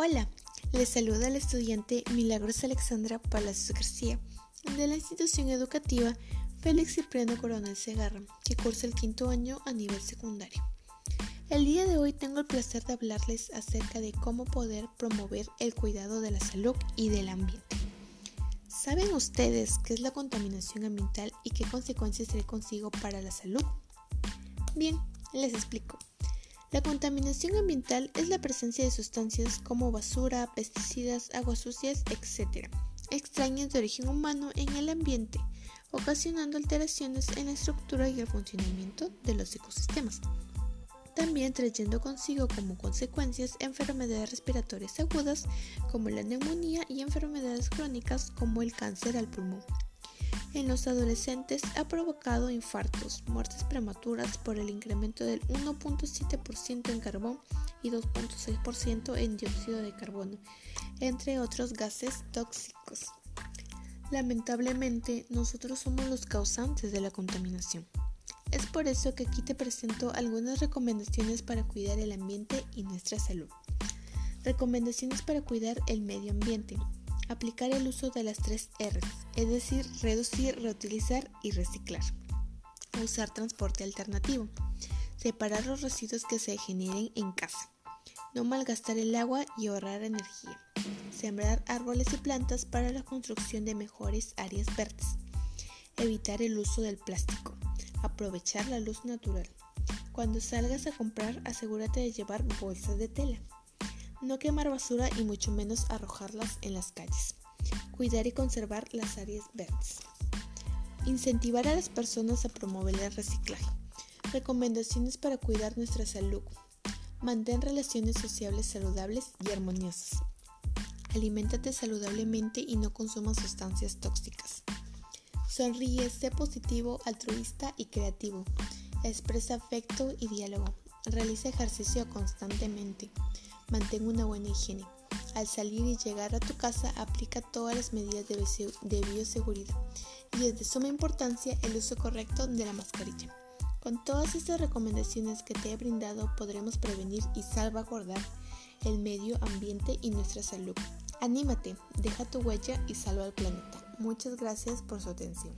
Hola, les saluda la estudiante Milagros Alexandra Palacios García de la institución educativa Félix Cipriano Coronel Segarra, que cursa el quinto año a nivel secundario. El día de hoy tengo el placer de hablarles acerca de cómo poder promover el cuidado de la salud y del ambiente. ¿Saben ustedes qué es la contaminación ambiental y qué consecuencias trae consigo para la salud? Bien, les explico. La contaminación ambiental es la presencia de sustancias como basura, pesticidas, aguas sucias, etc., extrañas de origen humano en el ambiente, ocasionando alteraciones en la estructura y el funcionamiento de los ecosistemas. También trayendo consigo como consecuencias enfermedades respiratorias agudas como la neumonía y enfermedades crónicas como el cáncer al pulmón en los adolescentes ha provocado infartos, muertes prematuras por el incremento del 1.7% en carbón y 2.6% en dióxido de carbono, entre otros gases tóxicos. Lamentablemente, nosotros somos los causantes de la contaminación. Es por eso que aquí te presento algunas recomendaciones para cuidar el ambiente y nuestra salud. Recomendaciones para cuidar el medio ambiente. Aplicar el uso de las tres R, es decir, reducir, reutilizar y reciclar. Usar transporte alternativo. Separar los residuos que se generen en casa. No malgastar el agua y ahorrar energía. Sembrar árboles y plantas para la construcción de mejores áreas verdes. Evitar el uso del plástico. Aprovechar la luz natural. Cuando salgas a comprar, asegúrate de llevar bolsas de tela no quemar basura y mucho menos arrojarlas en las calles, cuidar y conservar las áreas verdes, incentivar a las personas a promover el reciclaje, recomendaciones para cuidar nuestra salud, mantén relaciones sociales saludables y armoniosas, aliméntate saludablemente y no consumas sustancias tóxicas. Sonríe, sé positivo, altruista y creativo. Expresa afecto y diálogo. Realiza ejercicio constantemente. Mantén una buena higiene. Al salir y llegar a tu casa, aplica todas las medidas de bioseguridad y es de suma importancia el uso correcto de la mascarilla. Con todas estas recomendaciones que te he brindado podremos prevenir y salvaguardar el medio ambiente y nuestra salud. Anímate, deja tu huella y salva al planeta. Muchas gracias por su atención.